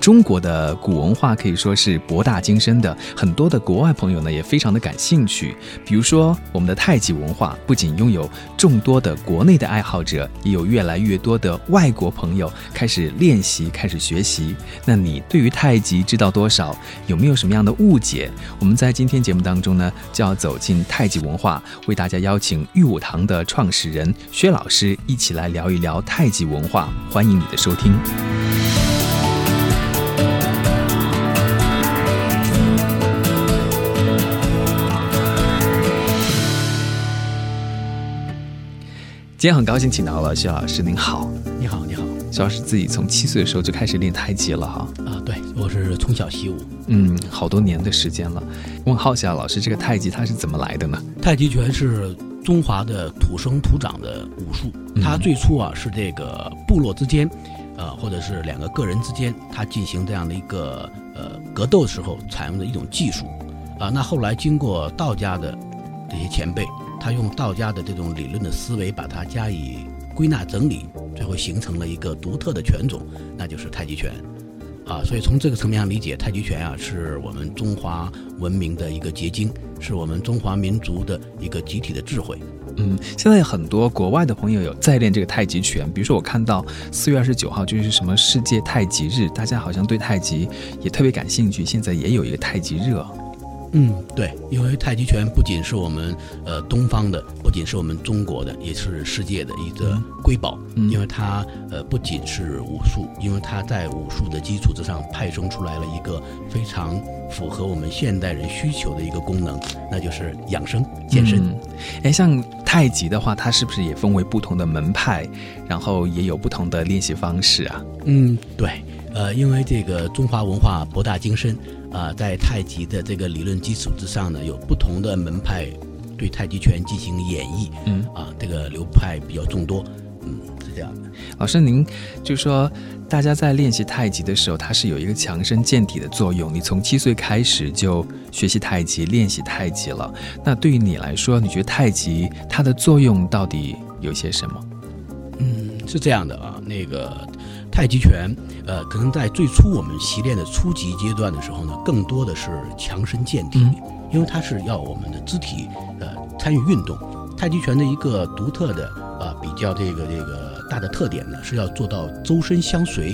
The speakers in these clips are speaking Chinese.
中国的古文化可以说是博大精深的，很多的国外朋友呢也非常的感兴趣。比如说我们的太极文化，不仅拥有众多的国内的爱好者，也有越来越多的外国朋友开始练习、开始学习。那你对于太极知道多少？有没有什么样的误解？我们在今天节目当中呢，就要走进太极文化，为大家邀请玉武堂的创始人薛老师一起来聊一聊太极文化。欢迎你的收听。今天很高兴请到了薛老师，您好，你好，你好，薛老师自己从七岁的时候就开始练太极了哈。啊，对，我是从小习武，嗯，好多年的时间了。我很好奇啊，老师这个太极它是怎么来的呢？太极拳是中华的土生土长的武术，它最初啊是这个部落之间，呃，或者是两个个人之间，它进行这样的一个呃格斗的时候采用的一种技术，啊，那后来经过道家的这些前辈。他用道家的这种理论的思维，把它加以归纳整理，最后形成了一个独特的拳种，那就是太极拳，啊，所以从这个层面上理解，太极拳啊，是我们中华文明的一个结晶，是我们中华民族的一个集体的智慧。嗯，现在很多国外的朋友有在练这个太极拳，比如说我看到四月二十九号就是什么世界太极日，大家好像对太极也特别感兴趣，现在也有一个太极热。嗯，对，因为太极拳不仅是我们呃东方的，不仅是我们中国的，也是世界的一个瑰宝。嗯，因为它呃不仅是武术，因为它在武术的基础之上派生出来了一个非常符合我们现代人需求的一个功能，那就是养生健身。哎，像太极的话，它是不是也分为不同的门派，然后也有不同的练习方式啊？嗯，对，呃，因为这个中华文化博大精深。啊，在太极的这个理论基础之上呢，有不同的门派对太极拳进行演绎。嗯，啊，这个流派比较众多。嗯，是这样的。老师，您就说，大家在练习太极的时候，它是有一个强身健体的作用。你从七岁开始就学习太极、练习太极了。那对于你来说，你觉得太极它的作用到底有些什么？嗯，是这样的啊，那个。太极拳，呃，可能在最初我们习练的初级阶段的时候呢，更多的是强身健体，因为它是要我们的肢体呃参与运动。太极拳的一个独特的啊比较这个这个大的特点呢，是要做到周身相随。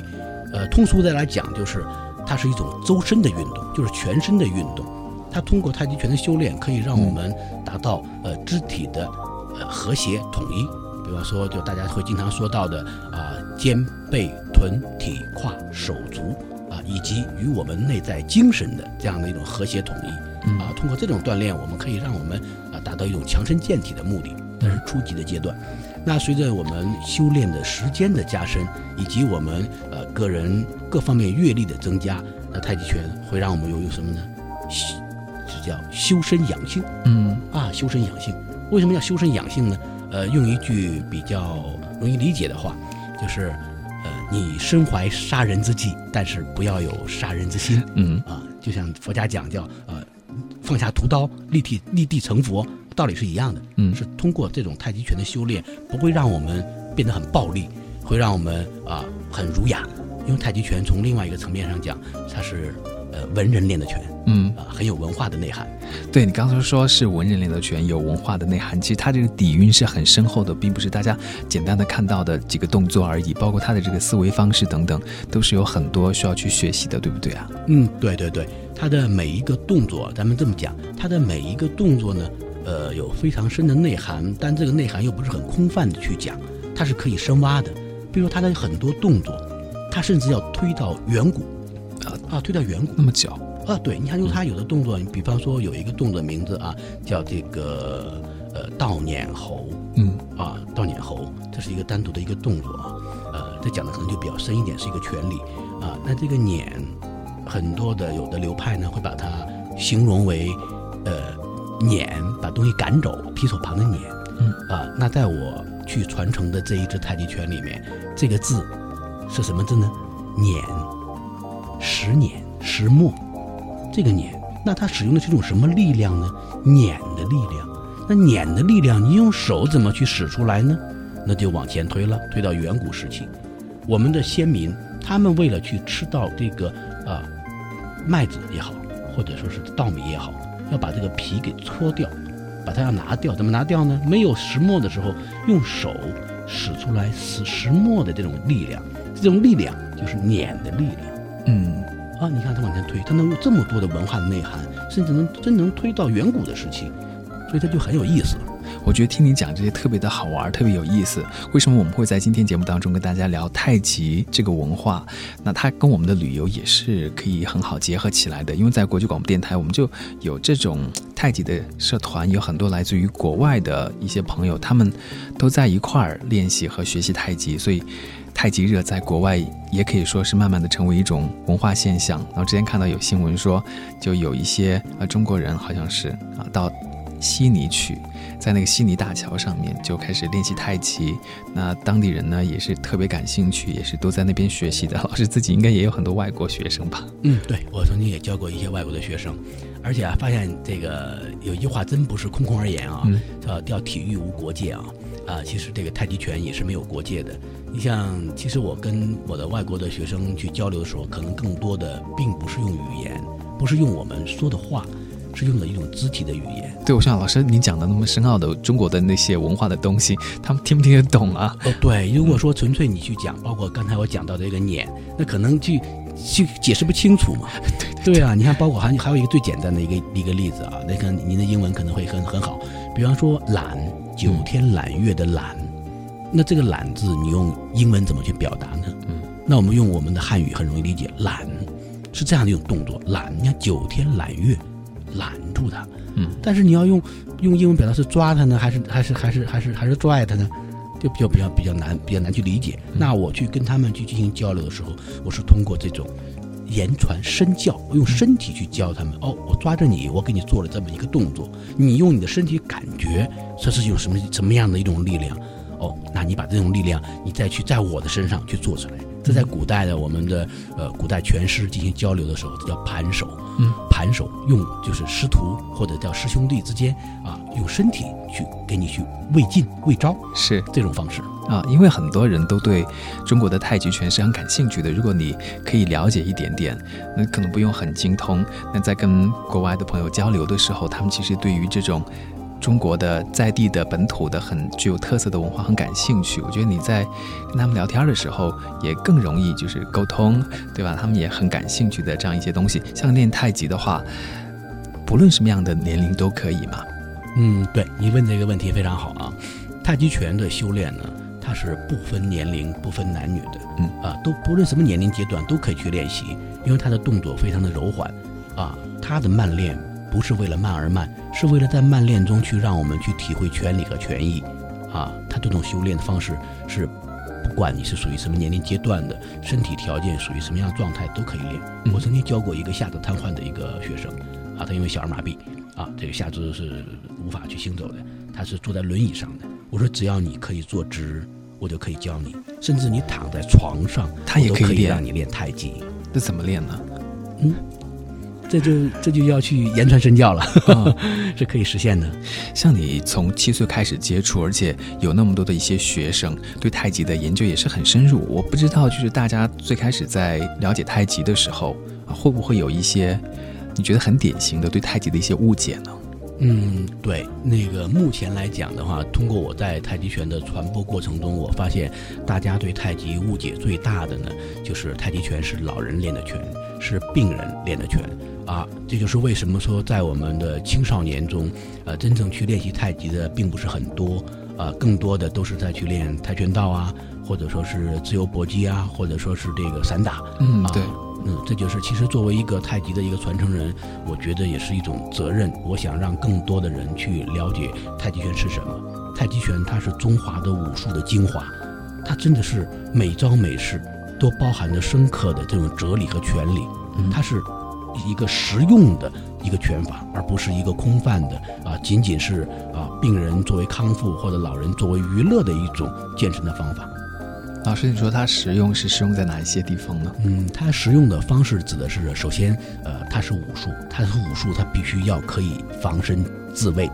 呃，通俗的来讲，就是它是一种周身的运动，就是全身的运动。它通过太极拳的修炼，可以让我们达到呃肢体的呃和谐统一。比方说，就大家会经常说到的啊，肩背臀体胯手足啊，以及与我们内在精神的这样的一种和谐统一啊。通过这种锻炼，我们可以让我们啊达到一种强身健体的目的。但是初级的阶段，那随着我们修炼的时间的加深，以及我们呃个人各方面阅历的增加，那太极拳会让我们有有什么呢？是叫修身养性。嗯啊，修身养性。为什么要修身养性呢？呃，用一句比较容易理解的话，就是，呃，你身怀杀人之计，但是不要有杀人之心。嗯啊，就像佛家讲叫呃，放下屠刀，立地立地成佛，道理是一样的。嗯，是通过这种太极拳的修炼，不会让我们变得很暴力，会让我们啊很儒雅。因为太极拳从另外一个层面上讲，它是。呃，文人练的拳，嗯啊，很有文化的内涵。对你刚才说是文人练的拳，有文化的内涵。其实它这个底蕴是很深厚的，并不是大家简单的看到的几个动作而已。包括他的这个思维方式等等，都是有很多需要去学习的，对不对啊？嗯，对对对，他的每一个动作，咱们这么讲，他的每一个动作呢，呃，有非常深的内涵，但这个内涵又不是很空泛的去讲，它是可以深挖的。比如他的很多动作，他甚至要推到远古。啊啊，推到远古那么久啊？对，你看，用他有的动作，你比方说有一个动作名字啊，叫这个呃倒撵猴，嗯啊倒撵猴，这是一个单独的一个动作啊，呃，这讲的可能就比较深一点，是一个权利啊。那这个撵很多的有的流派呢会把它形容为呃撵，把东西赶走，提手旁的撵。嗯啊，那在我去传承的这一支太极拳里面，这个字是什么字呢？撵，石碾，石磨，这个碾，那它使用的是一种什么力量呢？碾的力量。那碾的力量，你用手怎么去使出来呢？那就往前推了，推到远古时期，我们的先民他们为了去吃到这个啊麦子也好，或者说是稻米也好，要把这个皮给搓掉，把它要拿掉。怎么拿掉呢？没有石磨的时候，用手使出来石石磨的这种力量，这种力量就是碾的力量。嗯，啊，你看他往前推，他能有这么多的文化内涵，甚至能真能推到远古的时期，所以他就很有意思。我觉得听你讲这些特别的好玩，特别有意思。为什么我们会在今天节目当中跟大家聊太极这个文化？那它跟我们的旅游也是可以很好结合起来的。因为在国际广播电台，我们就有这种太极的社团，有很多来自于国外的一些朋友，他们都在一块儿练习和学习太极，所以太极热在国外也可以说是慢慢的成为一种文化现象。然后之前看到有新闻说，就有一些呃中国人好像是啊到悉尼去。在那个悉尼大桥上面就开始练习太极，那当地人呢也是特别感兴趣，也是都在那边学习的。老师自己应该也有很多外国学生吧？嗯，对我曾经也教过一些外国的学生，而且啊，发现这个有一句话真不是空空而言啊，叫叫体育无国界啊啊，其实这个太极拳也是没有国界的。你像，其实我跟我的外国的学生去交流的时候，可能更多的并不是用语言，不是用我们说的话。是用的一种肢体的语言。对，我想老师您讲的那么深奥的中国的那些文化的东西，他们听不听得懂啊？哦，对，如果说纯粹你去讲，包括刚才我讲到的这个撵，那可能去去解释不清楚嘛。对对啊，你看，包括还还有一个最简单的一个一个例子啊，那个您的英文可能会很很好。比方说揽，九天揽月的揽，那这个揽字你用英文怎么去表达呢？嗯，那我们用我们的汉语很容易理解，揽是这样的一种动作，揽，你看九天揽月。揽住它，嗯，但是你要用用英文表达是抓它呢，还是还是还是还是还是拽它呢？就比较比较比较难，比较难去理解。那我去跟他们去进行交流的时候，我是通过这种言传身教，用身体去教他们。哦，我抓着你，我给你做了这么一个动作，你用你的身体感觉这是有什么什么样的一种力量？哦，那你把这种力量，你再去在我的身上去做出来。这在古代的我们的呃古代拳师进行交流的时候，这叫盘手。嗯，盘手用就是师徒或者叫师兄弟之间啊，用身体去给你去喂劲喂招，是这种方式啊。因为很多人都对中国的太极拳是很感兴趣的。如果你可以了解一点点，那可能不用很精通。那在跟国外的朋友交流的时候，他们其实对于这种。中国的在地的本土的很具有特色的文化很感兴趣，我觉得你在跟他们聊天的时候也更容易就是沟通，对吧？他们也很感兴趣的这样一些东西。像练太极的话，不论什么样的年龄都可以嘛。嗯，对你问这个问题非常好啊。太极拳的修炼呢，它是不分年龄、不分男女的，嗯啊，都不论什么年龄阶段都可以去练习，因为它的动作非常的柔缓，啊，它的慢练。不是为了慢而慢，是为了在慢练中去让我们去体会权利和权益，啊，他这种修炼的方式是，不管你是属于什么年龄阶段的，身体条件属于什么样的状态都可以练。我曾经教过一个下肢瘫痪的一个学生，啊，他因为小儿麻痹，啊，这个下肢是无法去行走的，他是坐在轮椅上的。我说只要你可以坐直，我就可以教你，甚至你躺在床上，他也可以让你练太极。那怎么练呢？嗯。这就这就要去言传身教了，是可以实现的。像你从七岁开始接触，而且有那么多的一些学生对太极的研究也是很深入。我不知道，就是大家最开始在了解太极的时候，会不会有一些你觉得很典型的对太极的一些误解呢？嗯，对，那个目前来讲的话，通过我在太极拳的传播过程中，我发现大家对太极误解最大的呢，就是太极拳是老人练的拳，是病人练的拳。啊，这就是为什么说在我们的青少年中，呃，真正去练习太极的并不是很多，啊，更多的都是在去练跆拳道啊，或者说是自由搏击啊，或者说是这个散打。嗯，对，嗯，这就是其实作为一个太极的一个传承人，我觉得也是一种责任。我想让更多的人去了解太极拳是什么。太极拳它是中华的武术的精华，它真的是每招每式都包含着深刻的这种哲理和权理。它是一个实用的一个拳法，而不是一个空泛的啊，仅仅是啊病人作为康复或者老人作为娱乐的一种健身的方法。老师，你说它实用是实用在哪一些地方呢？嗯，它实用的方式指的是，首先，呃，它是武术，它是武术，它必须要可以防身自卫，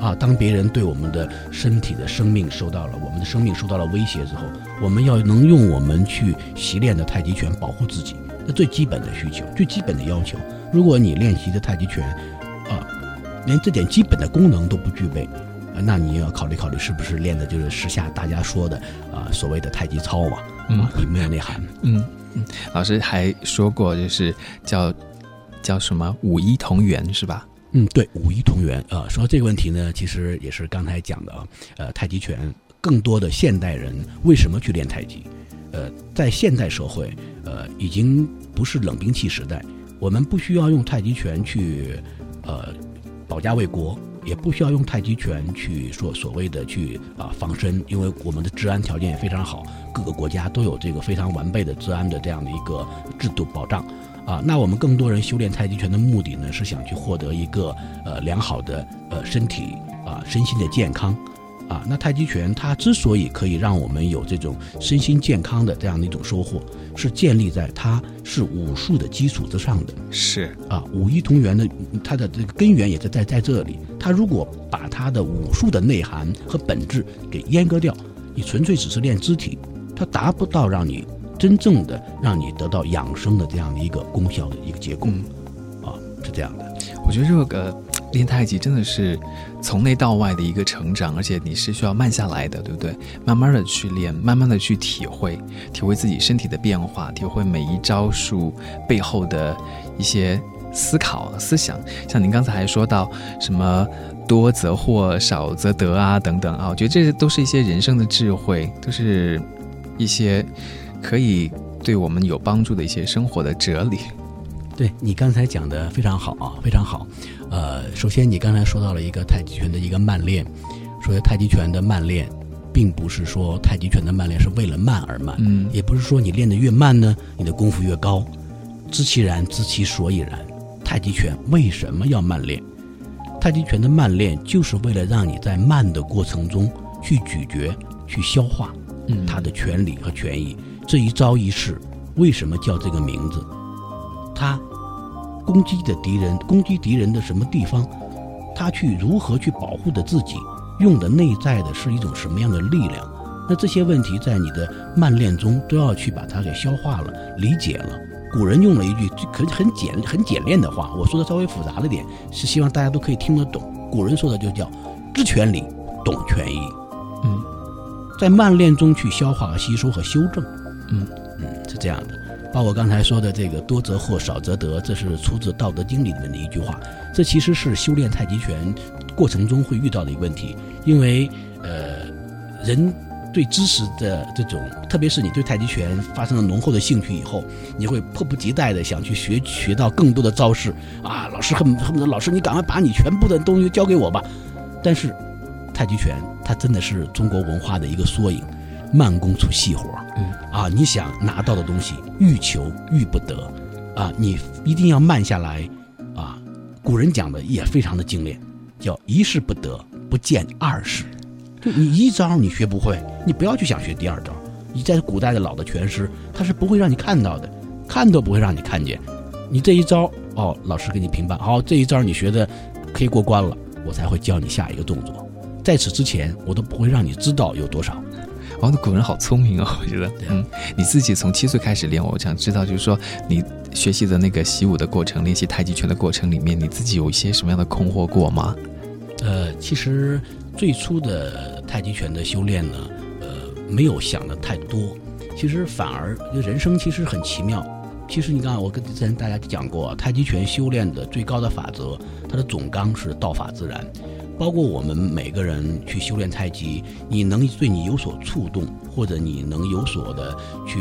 啊，当别人对我们的身体的生命受到了我们的生命受到了威胁之后，我们要能用我们去习练的太极拳保护自己，那最基本的需求，最基本的要求。如果你练习的太极拳，啊，连这点基本的功能都不具备。那你要考虑考虑，是不是练的就是时下大家说的啊所谓的太极操嘛？嗯，里面有内涵。嗯嗯，老师还说过，就是叫叫什么五一同源是吧？嗯，对，五一同源啊。说到这个问题呢，其实也是刚才讲的啊。呃，太极拳更多的现代人为什么去练太极？呃，在现代社会，呃，已经不是冷兵器时代，我们不需要用太极拳去呃保家卫国。也不需要用太极拳去说所谓的去啊防身，因为我们的治安条件也非常好，各个国家都有这个非常完备的治安的这样的一个制度保障，啊，那我们更多人修炼太极拳的目的呢，是想去获得一个呃良好的呃身体啊身心的健康。啊，那太极拳它之所以可以让我们有这种身心健康的这样的一种收获，是建立在它是武术的基础之上的。是啊，五一同源的它的这个根源也是在在这里。它如果把它的武术的内涵和本质给阉割掉，你纯粹只是练肢体，它达不到让你真正的让你得到养生的这样的一个功效的一个结果。啊，是这样的。我觉得这个。练太极真的是从内到外的一个成长，而且你是需要慢下来的，对不对？慢慢的去练，慢慢的去体会，体会自己身体的变化，体会每一招数背后的一些思考思想。像您刚才还说到什么多则祸，少则得啊，等等啊，我觉得这些都是一些人生的智慧，都是一些可以对我们有帮助的一些生活的哲理。对你刚才讲的非常好啊，非常好。呃，首先你刚才说到了一个太极拳的一个慢练，说太极拳的慢练，并不是说太极拳的慢练是为了慢而慢，嗯，也不是说你练得越慢呢，你的功夫越高。知其然，知其所以然。太极拳为什么要慢练？太极拳的慢练就是为了让你在慢的过程中去咀嚼、去消化，嗯，它的权理和权益。这一招一式为什么叫这个名字？他攻击的敌人，攻击敌人的什么地方？他去如何去保护的自己？用的内在的是一种什么样的力量？那这些问题在你的慢练中都要去把它给消化了、理解了。古人用了一句很很简很简练的话，我说的稍微复杂了点，是希望大家都可以听得懂。古人说的就叫“知权理，懂权益”。嗯，在慢练中去消化、吸收和修正。嗯嗯，是这样的。包括刚才说的这个“多则祸，少则得”，这是出自《道德经》里面的一句话。这其实是修炼太极拳过程中会遇到的一个问题，因为呃，人对知识的这种，特别是你对太极拳发生了浓厚的兴趣以后，你会迫不及待的想去学学到更多的招式啊！老师恨恨不得老师你赶快把你全部的东西交给我吧。但是太极拳它真的是中国文化的一个缩影。慢工出细活嗯啊，你想拿到的东西欲求欲不得，啊，你一定要慢下来，啊，古人讲的也非常的精炼，叫一事不得不见二事，就你一招你学不会，你不要去想学第二招。你在古代的老的拳师，他是不会让你看到的，看都不会让你看见。你这一招哦，老师给你评判，好，这一招你学的可以过关了，我才会教你下一个动作，在此之前我都不会让你知道有多少。哦，那古人好聪明哦，我觉得。嗯，你自己从七岁开始练，我想知道，就是说你学习的那个习武的过程，练习太极拳的过程里面，你自己有一些什么样的困惑过吗？呃，其实最初的太极拳的修炼呢，呃，没有想的太多。其实反而，人生其实很奇妙。其实你看，我跟之前大家讲过，太极拳修炼的最高的法则，它的总纲是道法自然。包括我们每个人去修炼太极，你能对你有所触动，或者你能有所的去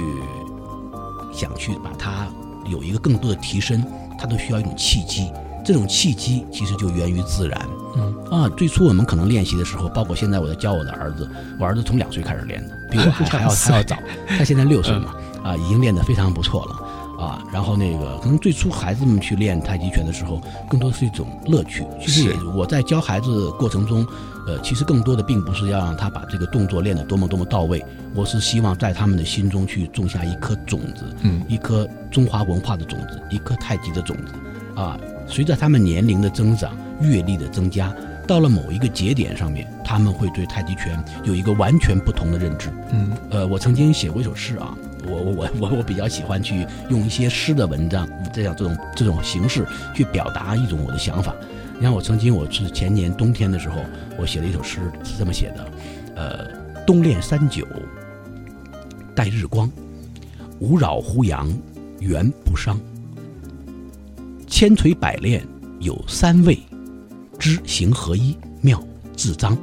想去把它有一个更多的提升，它都需要一种契机。这种契机其实就源于自然。嗯啊，最初我们可能练习的时候，包括现在我在教我的儿子，我儿子从两岁开始练的，比我还 还要还要早。他现在六岁嘛，啊，已经练得非常不错了。啊，然后那个可能最初孩子们去练太极拳的时候，更多是一种乐趣。其实也我在教孩子过程中，呃，其实更多的并不是要让他把这个动作练得多么多么到位，我是希望在他们的心中去种下一颗种子，嗯，一颗中华文化的种子，一颗太极的种子，啊，随着他们年龄的增长，阅历的增加，到了某一个节点上面，他们会对太极拳有一个完全不同的认知。嗯，呃，我曾经写过一首诗啊，我我我我比较喜欢去用一些诗的文章这样这种这种形式去表达一种我的想法。你看，我曾经我是前年冬天的时候，我写了一首诗，是这么写的：呃，冬练三九，待日光，无扰乎阳，元不伤。千锤百炼有三味，知行合一，妙自彰。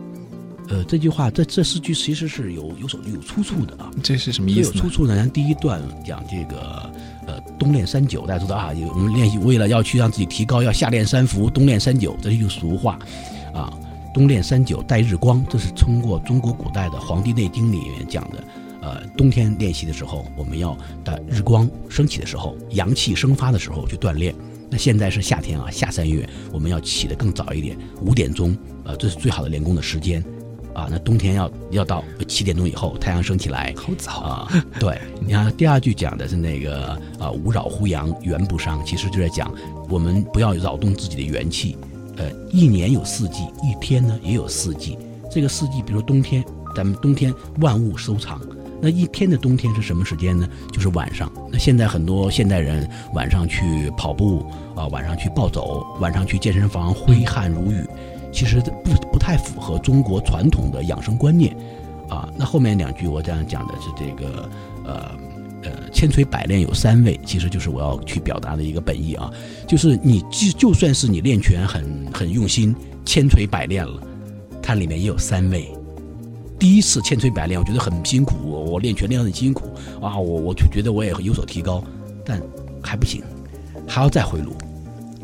呃，这句话，这这四句其实是有有所有出处的啊。这是什么意思？有出处呢？咱第一段讲这个，呃，冬练三九，大家知道啊，有我们练习为了要去让自己提高，要夏练三伏，冬练三九，这是一句俗话，啊，冬练三九待日光，这是通过中国古代的《黄帝内经》里面讲的。呃，冬天练习的时候，我们要在日光升起的时候，阳气生发的时候去锻炼。那现在是夏天啊，夏三月，我们要起得更早一点，五点钟，呃，这是最好的练功的时间。啊，那冬天要要到七点钟以后，太阳升起来，好早啊！对，你看第二句讲的是那个啊，无扰乎阳，元不伤，其实就在讲我们不要扰动自己的元气。呃，一年有四季，一天呢也有四季。这个四季，比如说冬天，咱们冬天万物收藏，那一天的冬天是什么时间呢？就是晚上。那现在很多现代人晚上去跑步啊，晚上去暴走，晚上去健身房挥汗如雨。其实不不太符合中国传统的养生观念，啊，那后面两句我这样讲的是这个，呃呃，千锤百炼有三味，其实就是我要去表达的一个本意啊，就是你就就算是你练拳很很用心，千锤百炼了，它里面也有三味。第一次千锤百炼，我觉得很辛苦，我我练拳练得很辛苦啊，我我就觉得我也有所提高，但还不行，还要再回炉。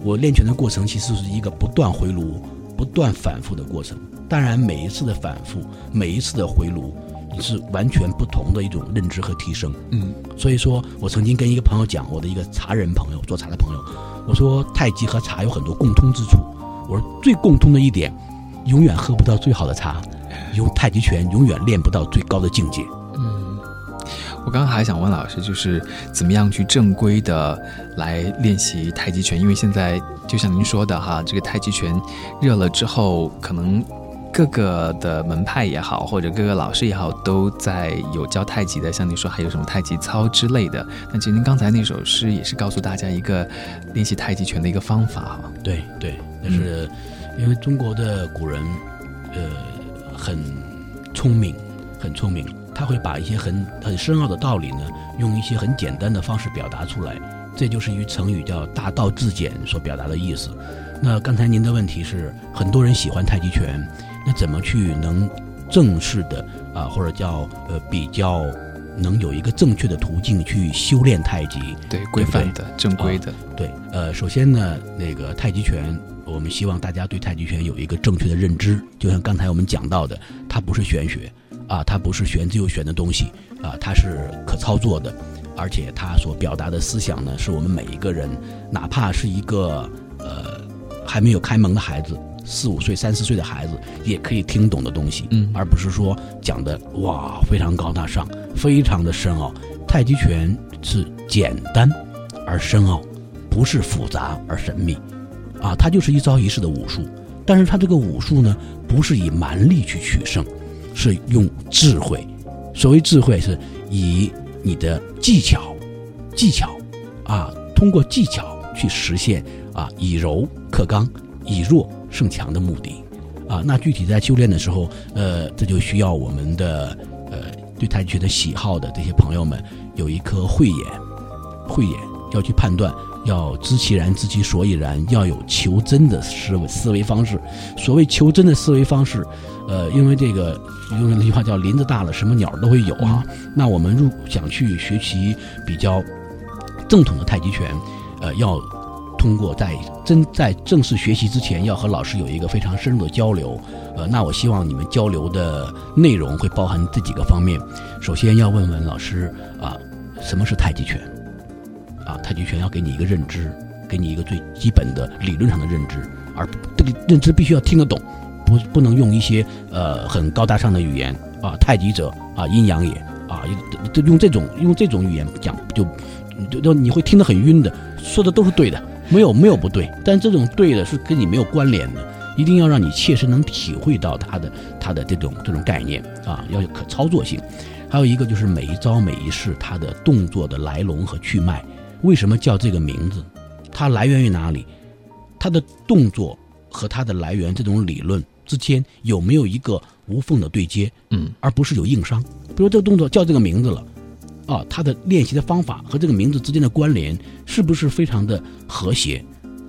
我练拳的过程其实是一个不断回炉。不断反复的过程，当然每一次的反复，每一次的回炉，你是完全不同的一种认知和提升。嗯，所以说我曾经跟一个朋友讲，我的一个茶人朋友，做茶的朋友，我说太极和茶有很多共通之处。我说最共通的一点，永远喝不到最好的茶，用太极拳永远练不到最高的境界。嗯，我刚刚还想问老师，就是怎么样去正规的来练习太极拳？因为现在就像您说的哈，这个太极拳热了之后，可能各个的门派也好，或者各个老师也好，都在有教太极的。像您说还有什么太极操之类的。那其实您刚才那首诗也是告诉大家一个练习太极拳的一个方法哈。对对，但是因为中国的古人，呃，很聪明，很聪明。他会把一些很很深奥的道理呢，用一些很简单的方式表达出来，这就是一句成语叫“大道至简”所表达的意思。那刚才您的问题是，很多人喜欢太极拳，那怎么去能正式的啊，或者叫呃比较能有一个正确的途径去修炼太极？对，规范的、正规的。对，呃，首先呢，那个太极拳，我们希望大家对太极拳有一个正确的认知，就像刚才我们讲到的，它不是玄学。啊，它不是玄之又玄的东西啊，它是可操作的，而且它所表达的思想呢，是我们每一个人，哪怕是一个呃还没有开蒙的孩子，四五岁、三四岁的孩子，也可以听懂的东西，嗯，而不是说讲的哇非常高大上，非常的深奥。太极拳是简单而深奥，不是复杂而神秘，啊，它就是一招一式的武术，但是它这个武术呢，不是以蛮力去取胜。是用智慧，所谓智慧，是以你的技巧、技巧啊，通过技巧去实现啊，以柔克刚，以弱胜强的目的啊。那具体在修炼的时候，呃，这就需要我们的呃对太极拳的喜好的这些朋友们有一颗慧眼，慧眼要去判断，要知其然，知其所以然，要有求真的思维思维方式。所谓求真的思维方式。呃，因为这个用那句话叫“林子大了，什么鸟都会有”啊。那我们入想去学习比较正统的太极拳，呃，要通过在真在正式学习之前，要和老师有一个非常深入的交流。呃，那我希望你们交流的内容会包含这几个方面。首先要问问老师啊，什么是太极拳？啊，太极拳要给你一个认知，给你一个最基本的理论上的认知，而这个认知必须要听得懂，不不能用一些呃很高大上的语言啊，太极者啊阴阳也啊，用这种用这种语言讲就就就你会听得很晕的，说的都是对的，没有没有不对，但这种对的是跟你没有关联的，一定要让你切身能体会到它的它的这种这种概念啊，要有可操作性。还有一个就是每一招每一式它的动作的来龙和去脉，为什么叫这个名字？它来源于哪里？它的动作和它的来源这种理论之间有没有一个无缝的对接？嗯，而不是有硬伤。比如这个动作叫这个名字了，啊，它的练习的方法和这个名字之间的关联是不是非常的和谐，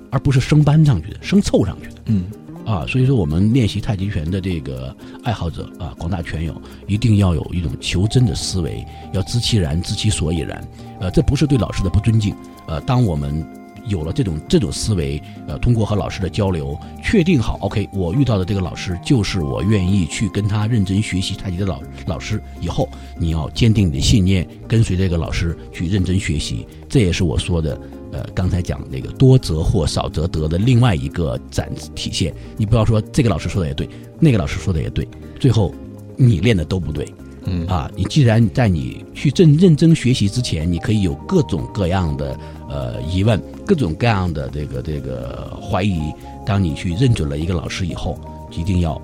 而不是生搬上去的、生凑上去的？嗯。啊，所以说我们练习太极拳的这个爱好者啊，广大拳友一定要有一种求真的思维，要知其然，知其所以然。呃，这不是对老师的不尊敬。呃，当我们有了这种这种思维，呃，通过和老师的交流，确定好，OK，我遇到的这个老师就是我愿意去跟他认真学习太极的老老师。以后你要坚定你的信念，跟随这个老师去认真学习。这也是我说的。呃，刚才讲那个多则或，少则得的另外一个展体现，你不要说这个老师说的也对，那个老师说的也对，最后你练的都不对，嗯啊，你既然在你去正认真学习之前，你可以有各种各样的呃疑问，各种各样的这个这个怀疑，当你去认准了一个老师以后，一定要。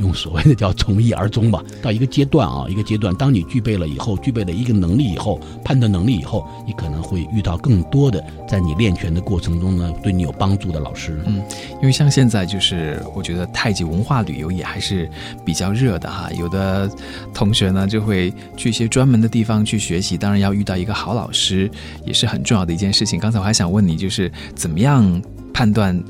用所谓的叫从一而终吧，到一个阶段啊，一个阶段，当你具备了以后，具备了一个能力以后，判断能力以后，你可能会遇到更多的在你练拳的过程中呢，对你有帮助的老师。嗯，因为像现在就是，我觉得太极文化旅游也还是比较热的哈，有的同学呢就会去一些专门的地方去学习，当然要遇到一个好老师也是很重要的一件事情。刚才我还想问你，就是怎么样判断？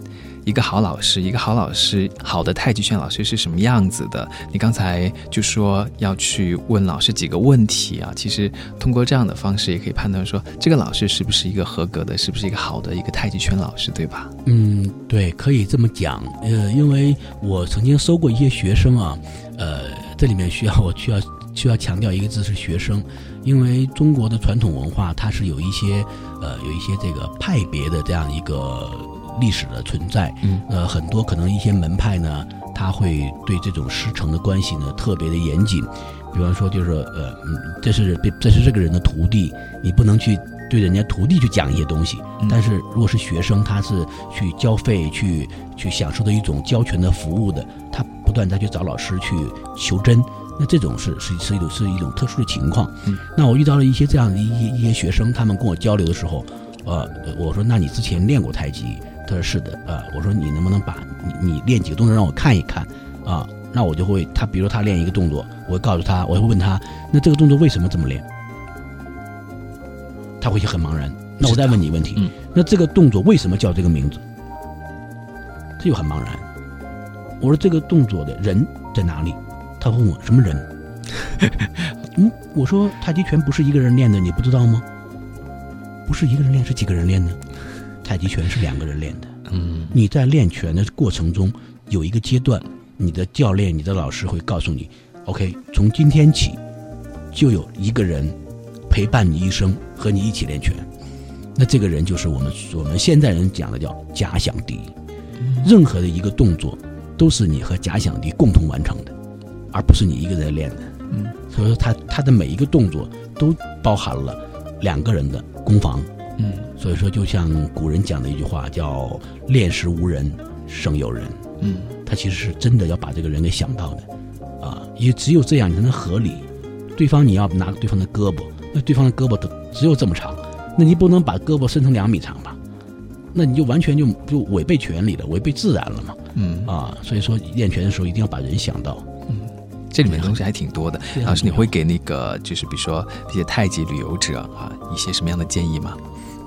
一个好老师，一个好老师，好的太极拳老师是什么样子的？你刚才就说要去问老师几个问题啊，其实通过这样的方式也可以判断说这个老师是不是一个合格的，是不是一个好的一个太极拳老师，对吧？嗯，对，可以这么讲。呃，因为我曾经收过一些学生啊，呃，这里面需要我需要需要强调一个字是学生，因为中国的传统文化它是有一些呃有一些这个派别的这样一个。历史的存在，嗯，呃，很多可能一些门派呢，他会对这种师承的关系呢特别的严谨，比方说就是呃，嗯，这是这是这个人的徒弟，你不能去对人家徒弟去讲一些东西，但是如果是学生，他是去交费去去享受的一种教权的服务的，他不断再去找老师去求真，那这种是是是一种是一种特殊的情况，嗯，那我遇到了一些这样的一些一些学生，他们跟我交流的时候，呃，我说那你之前练过太极？他说是的，啊，我说你能不能把你你练几个动作让我看一看，啊，那我就会他比如他练一个动作，我会告诉他，我会问他，那这个动作为什么这么练？他会很茫然。那我再问你一问题，那这个动作为什么叫这个名字？他又很茫然。我说这个动作的人在哪里？他问我什么人？嗯，我说太极拳不是一个人练的，你不知道吗？不是一个人练，是几个人练的？太极拳是两个人练的。嗯，你在练拳的过程中有一个阶段，你的教练、你的老师会告诉你：“OK，从今天起，就有一个人陪伴你一生，和你一起练拳。那这个人就是我们我们现在人讲的叫假想敌。任何的一个动作都是你和假想敌共同完成的，而不是你一个人练的。嗯，所以说他他的每一个动作都包含了两个人的攻防。嗯。所以说，就像古人讲的一句话，叫“练时无人，胜有人”。嗯，他其实是真的要把这个人给想到的，啊，也只有这样你才能合理。对方你要拿对方的胳膊，那对方的胳膊都只有这么长，那你不能把胳膊伸成两米长吧？那你就完全就就违背权利了，违背自然了嘛。嗯，啊，所以说练拳的时候一定要把人想到。嗯，这里面东西还挺多的。老师，你会给那个就是比如说一些太极旅游者啊一些什么样的建议吗？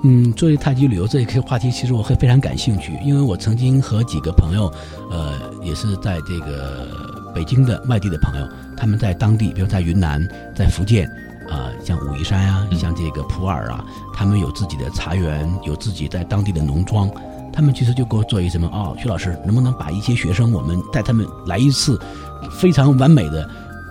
嗯，作为太极旅游这一个话题，其实我会非常感兴趣，因为我曾经和几个朋友，呃，也是在这个北京的外地的朋友，他们在当地，比如在云南、在福建，啊，像武夷山啊，像这个普洱啊，他们有自己的茶园，有自己在当地的农庄，他们其实就给我做一什么哦，徐老师能不能把一些学生，我们带他们来一次非常完美的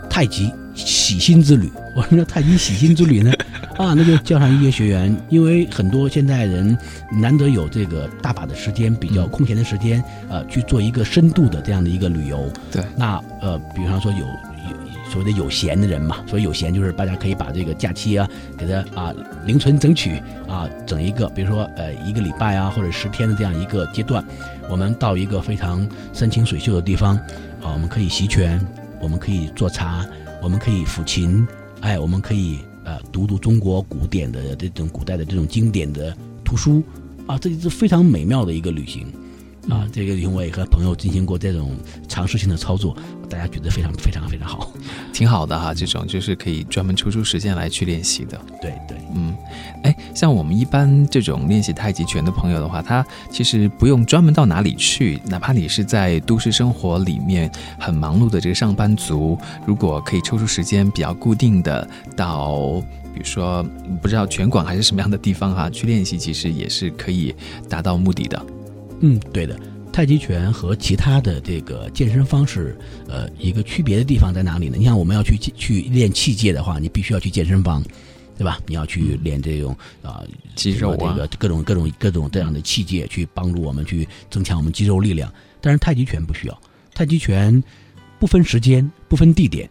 太极洗心之旅？我说太极洗心之旅呢？啊，那就叫上一些学员，因为很多现代人难得有这个大把的时间，比较空闲的时间，呃，去做一个深度的这样的一个旅游。对，那呃，比方说有有所谓的有闲的人嘛，所以有闲就是大家可以把这个假期啊，给他啊零存整取啊，整一个，比如说呃一个礼拜啊或者十天的这样一个阶段，我们到一个非常山清水秀的地方啊，我们可以习拳，我们可以做茶，我们可以抚琴，哎，我们可以。呃，读读中国古典的这种古代的这种经典的图书，啊，这是非常美妙的一个旅行，啊，这个因为我也和朋友进行过这种尝试性的操作，大家觉得非常非常非常好，挺好的哈，这种就是可以专门抽出时间来去练习的，对对，嗯，哎，像我们一般这种练习太极拳的朋友的话，他其实不用专门到哪里去，哪怕你是在都市生活里面很忙碌的这个上班族，如果可以抽出时间比较固定的到，比如说不知道拳馆还是什么样的地方哈，去练习，其实也是可以达到目的的。嗯，对的。太极拳和其他的这个健身方式，呃，一个区别的地方在哪里呢？你像我们要去去练器械的话，你必须要去健身房。对吧？你要去练这种啊肌肉这个各种各种各种这样的器械，去帮助我们去增强我们肌肉力量。但是太极拳不需要，太极拳不分时间、不分地点，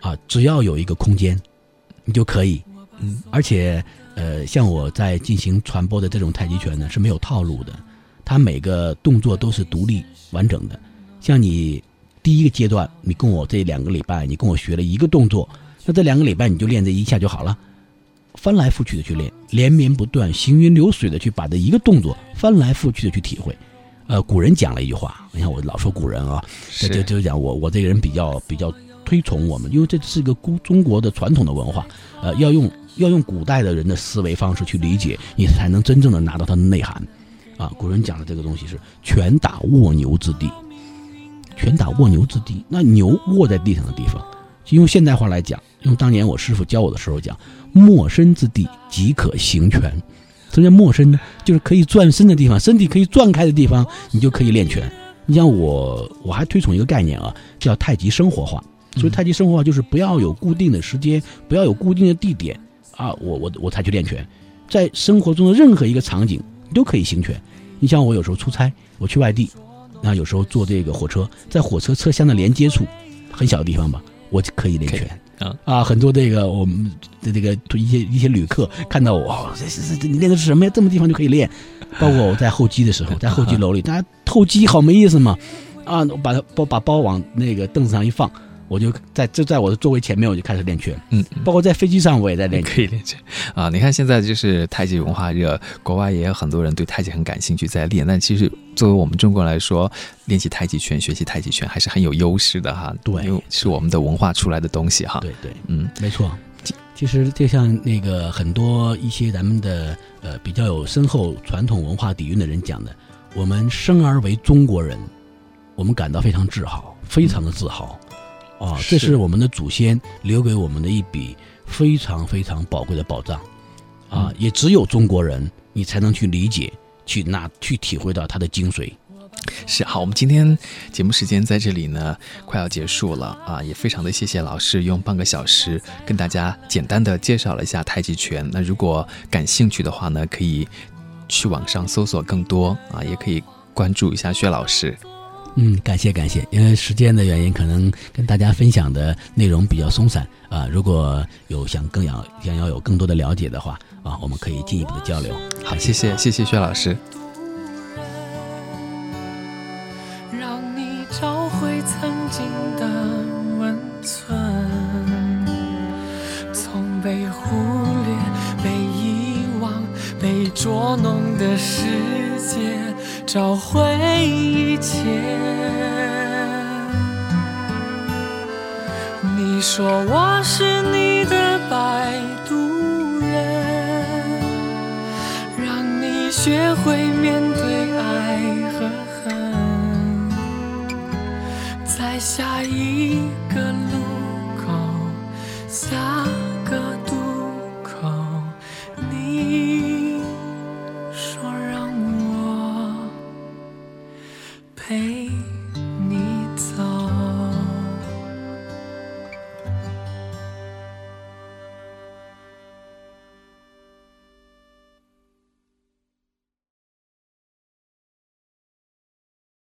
啊，只要有一个空间，你就可以。嗯，而且呃，像我在进行传播的这种太极拳呢，是没有套路的，它每个动作都是独立完整的。像你第一个阶段，你跟我这两个礼拜，你跟我学了一个动作，那这两个礼拜你就练这一下就好了。翻来覆去的去练，连绵不断、行云流水的去把这一个动作翻来覆去的去体会。呃，古人讲了一句话，你看我老说古人啊，这就就讲我我这个人比较比较推崇我们，因为这是一个古中国的传统的文化。呃，要用要用古代的人的思维方式去理解，你才能真正的拿到它的内涵。啊，古人讲的这个东西是拳打卧牛之地，拳打卧牛之地，那牛卧在地上的地方，用现代话来讲，用当年我师傅教我的时候讲。陌生之地即可行拳，什么叫陌生呢？就是可以转身的地方，身体可以转开的地方，你就可以练拳。你像我，我还推崇一个概念啊，叫太极生活化。所以太极生活化就是不要有固定的时间，不要有固定的地点啊，我我我才去练拳。在生活中的任何一个场景，你都可以行拳。你像我有时候出差，我去外地，那有时候坐这个火车，在火车车厢的连接处，很小的地方吧，我就可以练拳。啊啊！很多这个我们的这个一些一些旅客看到我，这这这你练的是什么呀？这么地方就可以练。包括我在候机的时候，在候机楼里，大家候机好没意思嘛？啊，我把它包把包往那个凳子上一放。我就在就在我的座位前面，我就开始练拳。嗯，包括在飞机上我也在练，可以练拳啊！你看现在就是太极文化热，国外也有很多人对太极很感兴趣，在练。但其实作为我们中国来说，练习太极拳、学习太极拳还是很有优势的哈。对，因为是我们的文化出来的东西哈。对对，嗯，没错。其实就像那个很多一些咱们的呃比较有深厚传统文化底蕴的人讲的，我们生而为中国人，我们感到非常自豪，非常的自豪。啊，这是我们的祖先留给我们的一笔非常非常宝贵的宝藏，啊，也只有中国人你才能去理解、去拿、去体会到它的精髓。是好，我们今天节目时间在这里呢，快要结束了啊，也非常的谢谢老师用半个小时跟大家简单的介绍了一下太极拳。那如果感兴趣的话呢，可以去网上搜索更多啊，也可以关注一下薛老师。嗯，感谢感谢，因为时间的原因，可能跟大家分享的内容比较松散啊。如果有想更要想要有更多的了解的话啊，我们可以进一步的交流。好，谢谢谢谢薛老师。让你找回曾经的温存，从被忽略、被遗忘、被捉弄的世界。找回一切。你说我是你的摆渡人，让你学会面对爱和恨，在下一个